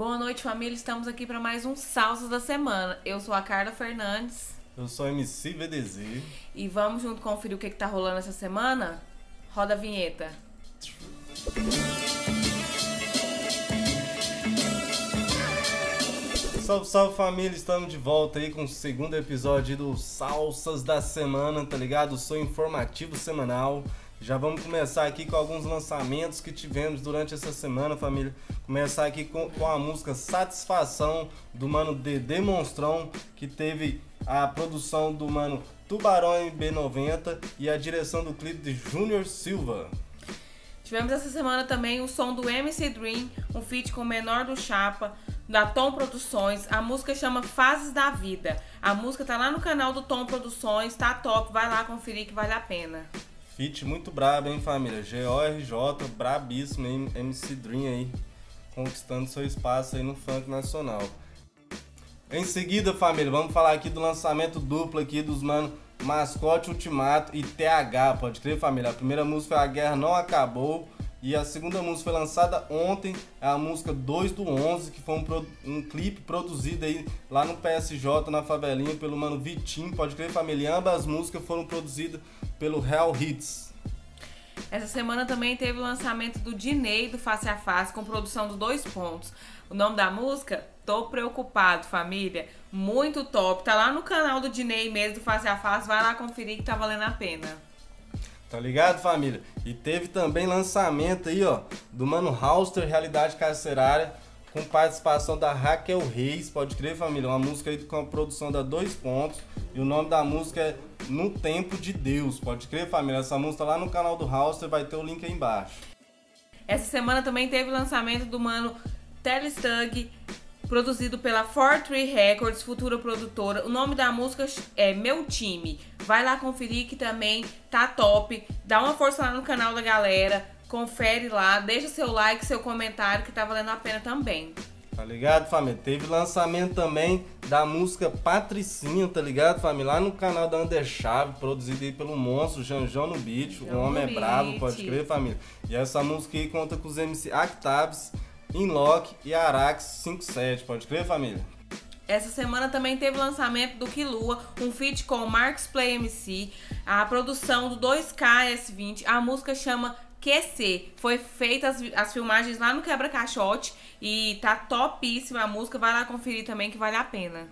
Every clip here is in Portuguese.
Boa noite, família. Estamos aqui para mais um Salsas da Semana. Eu sou a Carla Fernandes. Eu sou MC VDZ. E vamos junto conferir o que, que tá rolando essa semana? Roda a vinheta. Salve, salve família, estamos de volta aí com o segundo episódio do Salsas da Semana, tá ligado? Sou informativo semanal. Já vamos começar aqui com alguns lançamentos que tivemos durante essa semana, família. Começar aqui com, com a música Satisfação do mano Dedê Monstrão, que teve a produção do mano Tubarão B90 e a direção do clipe de Júnior Silva. Tivemos essa semana também o som do MC Dream, um feat com o menor do Chapa, da Tom Produções. A música chama Fases da Vida. A música tá lá no canal do Tom Produções, tá top, vai lá conferir que vale a pena. Feat muito brabo, hein, família? G.O.R.J, brabíssimo, hein? MC Dream aí, conquistando seu espaço aí no funk nacional. Em seguida, família, vamos falar aqui do lançamento duplo aqui dos mano Mascote Ultimato e TH, pode crer, família? A primeira música foi A Guerra Não Acabou e a segunda música foi lançada ontem, é a música 2 do 11, que foi um, um clipe produzido aí lá no PSJ, na favelinha, pelo mano Vitinho, pode crer, família? Ambas as músicas foram produzidas pelo Real Hits. Essa semana também teve o lançamento do Dinei do Face a Face com produção do Dois Pontos. O nome da música? Tô preocupado, família. Muito top. Tá lá no canal do Dinei mesmo do Face a Face. Vai lá conferir que tá valendo a pena. Tá ligado, família? E teve também lançamento aí, ó, do Mano Hauster Realidade Carcerária com participação da Raquel Reis, pode crer, família? Uma música aí com a produção da Dois Pontos. E o nome da música é No Tempo de Deus, pode crer, família? Essa música lá no canal do House, vai ter o link aí embaixo. Essa semana também teve lançamento do mano Telestug, produzido pela Fortree Records, futura produtora. O nome da música é Meu Time. Vai lá conferir que também tá top. Dá uma força lá no canal da galera. Confere lá, deixa seu like, seu comentário que tá valendo a pena também. Tá ligado, família? Teve lançamento também da música Patricinha, tá ligado, família? Lá no canal da Underchave, produzido aí pelo monstro Janjão no Beat. O homem é bravo, pode crer, família. E essa música aí conta com os MC Actabs, Inlock e Arax 57, pode crer, família? Essa semana também teve o lançamento do Kilua, um feat com o Marx Play MC, a produção do 2K S20. A música chama QC. Foi feitas as, as filmagens lá no Quebra-Caixote e tá topíssima a música. Vai lá conferir também que vale a pena.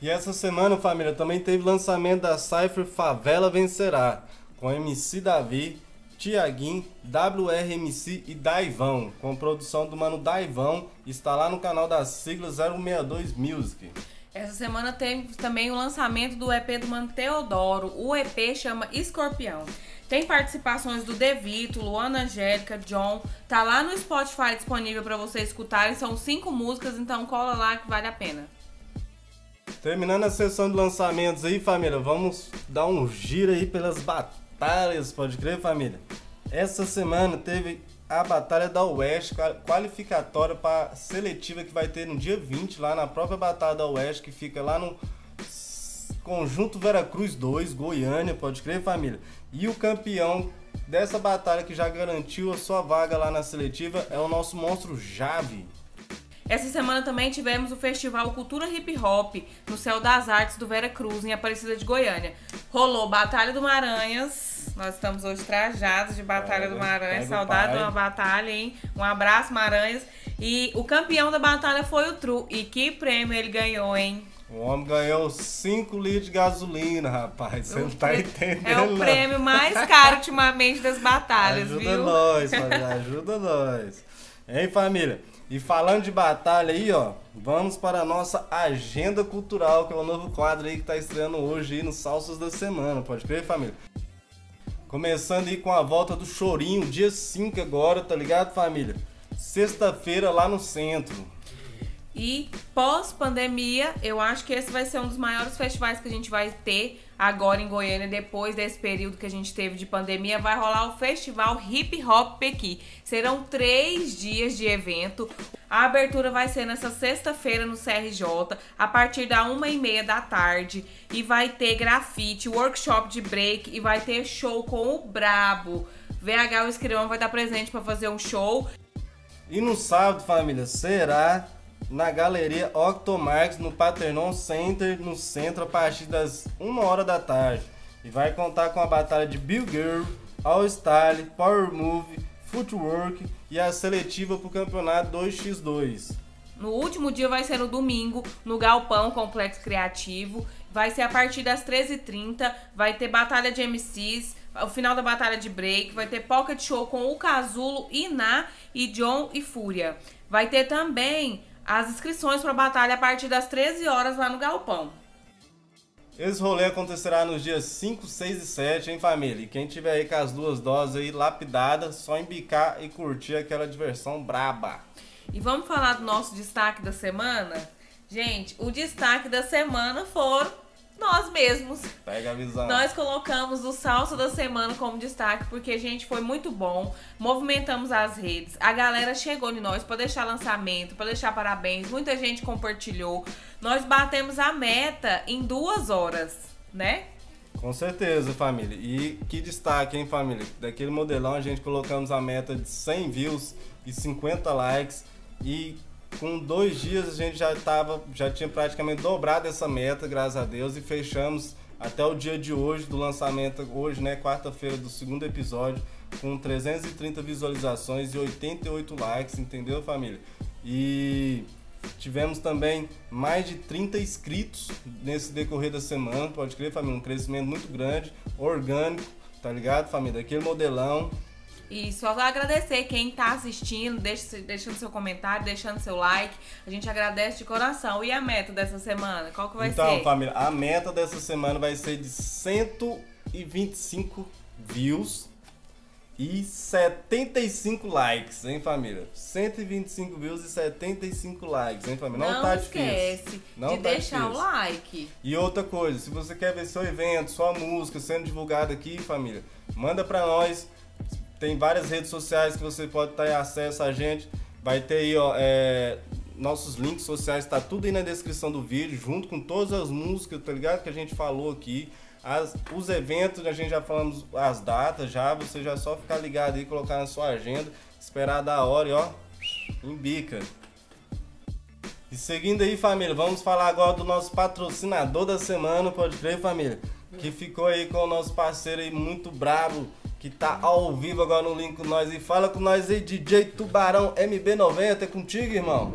E essa semana, família, também teve lançamento da Cypher Favela Vencerá, com MC Davi, Tiaguinho, WRMC e Daivão, com produção do mano Daivão, está lá no canal da sigla 062 Music. Essa semana teve também o lançamento do EP do Mano Teodoro. O EP chama Escorpião. Tem participações do Devito, Luana Angélica, John. Tá lá no Spotify disponível para vocês escutarem. São cinco músicas, então cola lá que vale a pena. Terminando a sessão de lançamentos aí, família, vamos dar um giro aí pelas batalhas, pode crer, família? Essa semana teve a Batalha da Oeste, qualificatória para seletiva que vai ter no dia 20, lá na própria Batalha da Oeste, que fica lá no Conjunto Veracruz 2, Goiânia, pode crer, família? E o campeão dessa batalha que já garantiu a sua vaga lá na seletiva é o nosso monstro Jave. Essa semana também tivemos o Festival Cultura Hip Hop no Céu das Artes do Vera Cruz, em Aparecida de Goiânia. Rolou Batalha do Maranhas. Nós estamos hoje trajados de Batalha é, do Maranhas. Saudade de uma batalha, hein? Um abraço, Maranhas. E o campeão da batalha foi o Tru. E que prêmio ele ganhou, hein? O homem ganhou 5 litros de gasolina, rapaz. Você não tá entendendo. É o prêmio mais caro ultimamente das batalhas, ajuda viu? Ajuda nós, família. Ajuda nós. Hein, família? E falando de batalha aí, ó, vamos para a nossa agenda cultural, que é o novo quadro aí que tá estreando hoje aí no Salsas da Semana. Pode crer, família? Começando aí com a volta do Chorinho, dia 5 agora, tá ligado, família? Sexta-feira lá no centro. E pós-pandemia, eu acho que esse vai ser um dos maiores festivais que a gente vai ter agora em Goiânia, depois desse período que a gente teve de pandemia. Vai rolar o Festival Hip Hop Pequi. Serão três dias de evento. A abertura vai ser nessa sexta-feira no CRJ, a partir da uma e meia da tarde. E vai ter grafite, workshop de break e vai ter show com o Brabo. VH o Escrivão vai dar presente para fazer um show. E no sábado, família, será na Galeria Octomarx, no Paternon Center, no centro, a partir das 1 hora da tarde. E vai contar com a batalha de Bill Girl, All Style, Power Move, Footwork e a seletiva para o campeonato 2x2. No último dia vai ser no domingo, no Galpão Complexo Criativo. Vai ser a partir das 13h30. Vai ter batalha de MCs, o final da batalha de break. Vai ter pocket show com o Casulo, Iná e John e Fúria. Vai ter também as inscrições para a batalha a partir das 13 horas lá no Galpão. Esse rolê acontecerá nos dias 5, 6 e 7, hein, família? E quem tiver aí com as duas doses aí lapidadas, só embicar e curtir aquela diversão braba. E vamos falar do nosso destaque da semana? Gente, o destaque da semana foram nós mesmos. Pega a visão. Nós colocamos o salsa da semana como destaque porque, gente, foi muito bom. Movimentamos as redes. A galera chegou em nós para deixar lançamento, para deixar parabéns. Muita gente compartilhou. Nós batemos a meta em duas horas, né? Com certeza, família. E que destaque, hein, família? Daquele modelão a gente colocamos a meta de 100 views e 50 likes. E com dois dias a gente já tava, já tinha praticamente dobrado essa meta, graças a Deus, e fechamos até o dia de hoje do lançamento, hoje, né, quarta-feira do segundo episódio, com 330 visualizações e 88 likes, entendeu, família? E tivemos também mais de 30 inscritos nesse decorrer da semana, pode crer, família, um crescimento muito grande, orgânico, tá ligado, família? Aquele modelão, e só agradecer quem tá assistindo, deixa, deixando seu comentário, deixando seu like. A gente agradece de coração. E a meta dessa semana? Qual que vai então, ser? Então, família, a meta dessa semana vai ser de 125 views e 75 likes, hein, família? 125 views e 75 likes, hein, família? Não, Não tá esquece difícil. Não de tá deixar difícil. o like. E outra coisa, se você quer ver seu evento, sua música sendo divulgada aqui, família, manda pra nós tem várias redes sociais que você pode ter acesso a gente. Vai ter aí, ó, é, nossos links sociais, tá tudo aí na descrição do vídeo, junto com todas as músicas, tá ligado? Que a gente falou aqui. As, os eventos, a gente já falamos as datas já, você já só ficar ligado aí, colocar na sua agenda, esperar da hora e ó, embica. E seguindo aí, família, vamos falar agora do nosso patrocinador da semana, pode crer, família? Que ficou aí com o nosso parceiro aí muito brabo, que tá ao vivo agora no link com nós. E fala com nós aí, DJ Tubarão MB90. É contigo, irmão?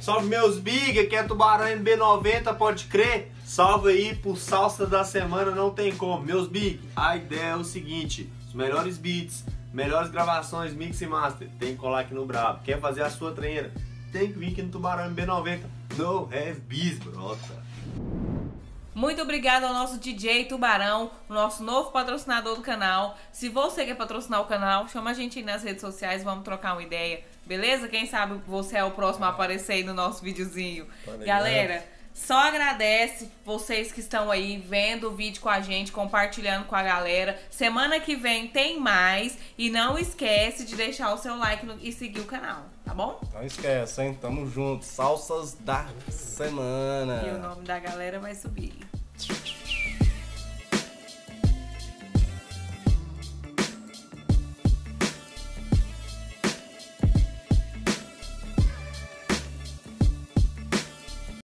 Salve meus big, aqui é Tubarão MB90, pode crer? Salve aí por salsa da semana, não tem como. Meus big, a ideia é o seguinte: os melhores beats, melhores gravações, mix e master, tem que colar aqui no Brabo. Quer fazer a sua treina? Tem que vir aqui no Tubarão MB90. No have beats, brota. Muito obrigado ao nosso DJ Tubarão, nosso novo patrocinador do canal. Se você quer patrocinar o canal, chama a gente aí nas redes sociais, vamos trocar uma ideia, beleza? Quem sabe você é o próximo a aparecer aí no nosso videozinho. Galera, só agradece vocês que estão aí vendo o vídeo com a gente, compartilhando com a galera. Semana que vem tem mais e não esquece de deixar o seu like no, e seguir o canal, tá bom? Não esquece, hein? Tamo junto. Salsas da semana. E o nome da galera vai subir.